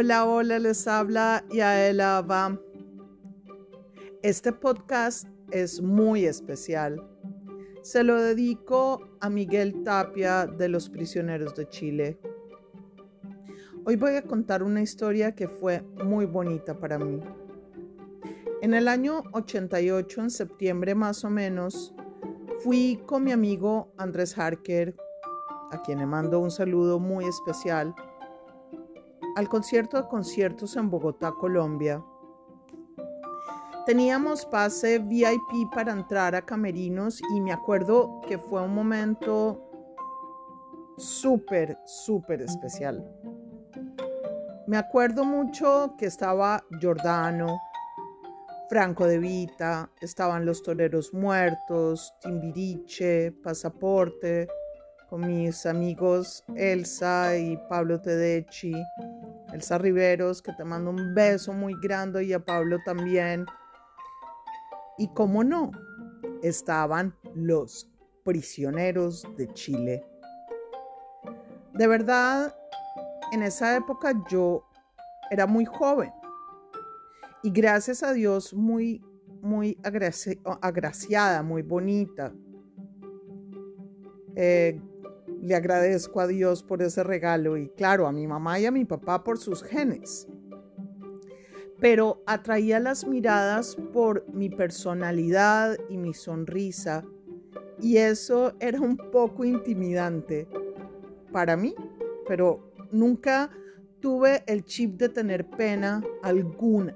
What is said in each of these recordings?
Hola, hola, les habla Yaela Va. Este podcast es muy especial. Se lo dedico a Miguel Tapia de los prisioneros de Chile. Hoy voy a contar una historia que fue muy bonita para mí. En el año 88, en septiembre más o menos, fui con mi amigo Andrés Harker, a quien le mando un saludo muy especial al concierto de conciertos en Bogotá, Colombia. Teníamos pase VIP para entrar a Camerinos y me acuerdo que fue un momento súper, súper especial. Me acuerdo mucho que estaba Giordano, Franco de Vita, estaban los toreros muertos, Timbiriche, Pasaporte, con mis amigos Elsa y Pablo Tedeschi, Elsa Riveros, que te mando un beso muy grande y a Pablo también. Y cómo no, estaban los prisioneros de Chile. De verdad, en esa época yo era muy joven y gracias a Dios muy, muy agraciada, muy bonita. Eh, le agradezco a Dios por ese regalo y claro, a mi mamá y a mi papá por sus genes. Pero atraía las miradas por mi personalidad y mi sonrisa y eso era un poco intimidante para mí, pero nunca tuve el chip de tener pena alguna.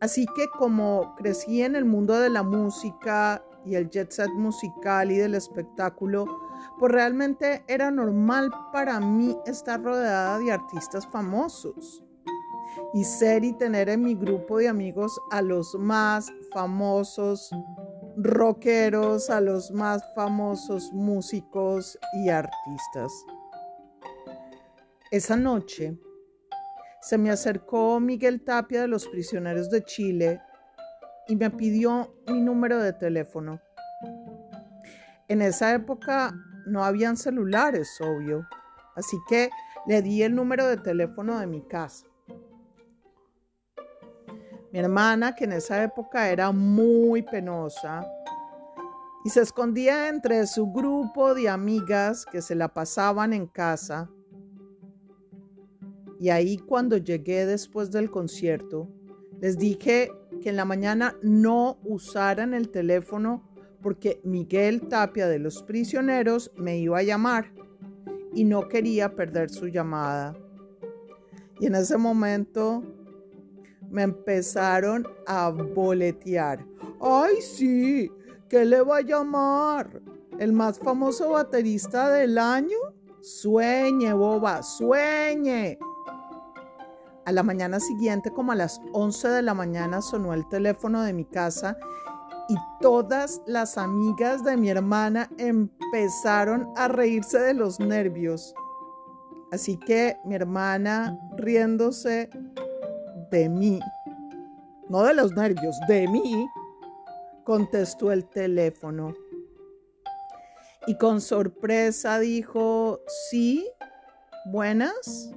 Así que como crecí en el mundo de la música y el jet set musical y del espectáculo, pues realmente era normal para mí estar rodeada de artistas famosos y ser y tener en mi grupo de amigos a los más famosos rockeros, a los más famosos músicos y artistas. Esa noche se me acercó Miguel Tapia de los Prisioneros de Chile y me pidió mi número de teléfono. En esa época no habían celulares, obvio, así que le di el número de teléfono de mi casa. Mi hermana, que en esa época era muy penosa, y se escondía entre su grupo de amigas que se la pasaban en casa. Y ahí cuando llegué después del concierto, les dije que en la mañana no usaran el teléfono porque Miguel Tapia de los prisioneros me iba a llamar y no quería perder su llamada. Y en ese momento me empezaron a boletear. ¡Ay, sí! ¿Qué le va a llamar? ¿El más famoso baterista del año? Sueñe, boba, sueñe. A la mañana siguiente, como a las 11 de la mañana, sonó el teléfono de mi casa y todas las amigas de mi hermana empezaron a reírse de los nervios. Así que mi hermana riéndose de mí, no de los nervios, de mí, contestó el teléfono. Y con sorpresa dijo, sí, buenas.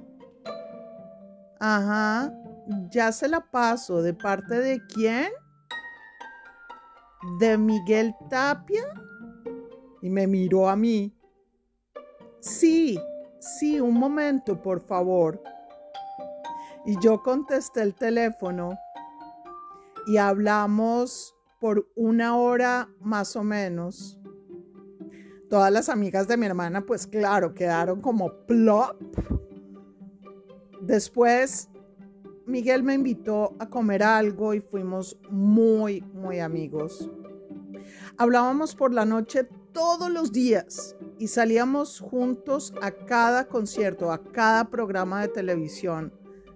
Ajá, ya se la paso. ¿De parte de quién? De Miguel Tapia y me miró a mí. Sí, sí, un momento, por favor. Y yo contesté el teléfono y hablamos por una hora más o menos. Todas las amigas de mi hermana, pues claro, quedaron como plop. Después Miguel me invitó a comer algo y fuimos muy, muy amigos. Hablábamos por la noche todos los días y salíamos juntos a cada concierto, a cada programa de televisión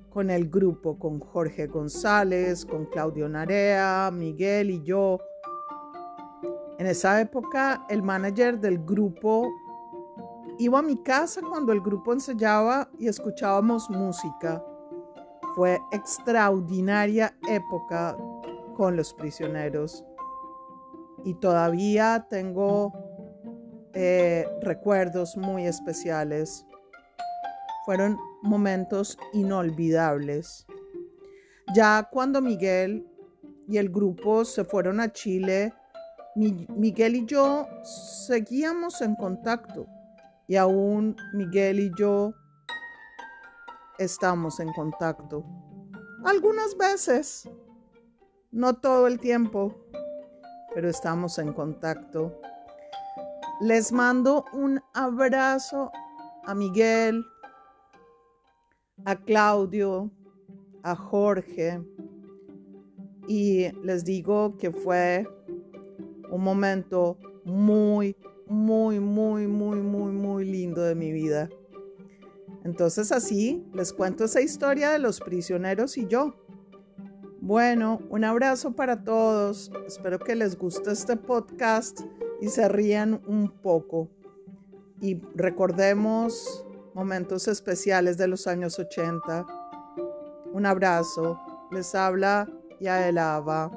con el grupo, con Jorge González, con Claudio Narea, Miguel y yo. En esa época el manager del grupo iba a mi casa cuando el grupo ensayaba y escuchábamos música. Fue extraordinaria época con los prisioneros y todavía tengo eh, recuerdos muy especiales. fueron momentos inolvidables. Ya cuando Miguel y el grupo se fueron a Chile, Miguel y yo seguíamos en contacto y aún Miguel y yo estamos en contacto. Algunas veces, no todo el tiempo, pero estamos en contacto. Les mando un abrazo a Miguel, a Claudio, a Jorge y les digo que fue un momento muy, muy, muy, muy, muy, muy lindo de mi vida. Entonces así les cuento esa historia de los prisioneros y yo. Bueno, un abrazo para todos. Espero que les guste este podcast y se rían un poco. Y recordemos momentos especiales de los años 80. Un abrazo. Les habla Yael Ava.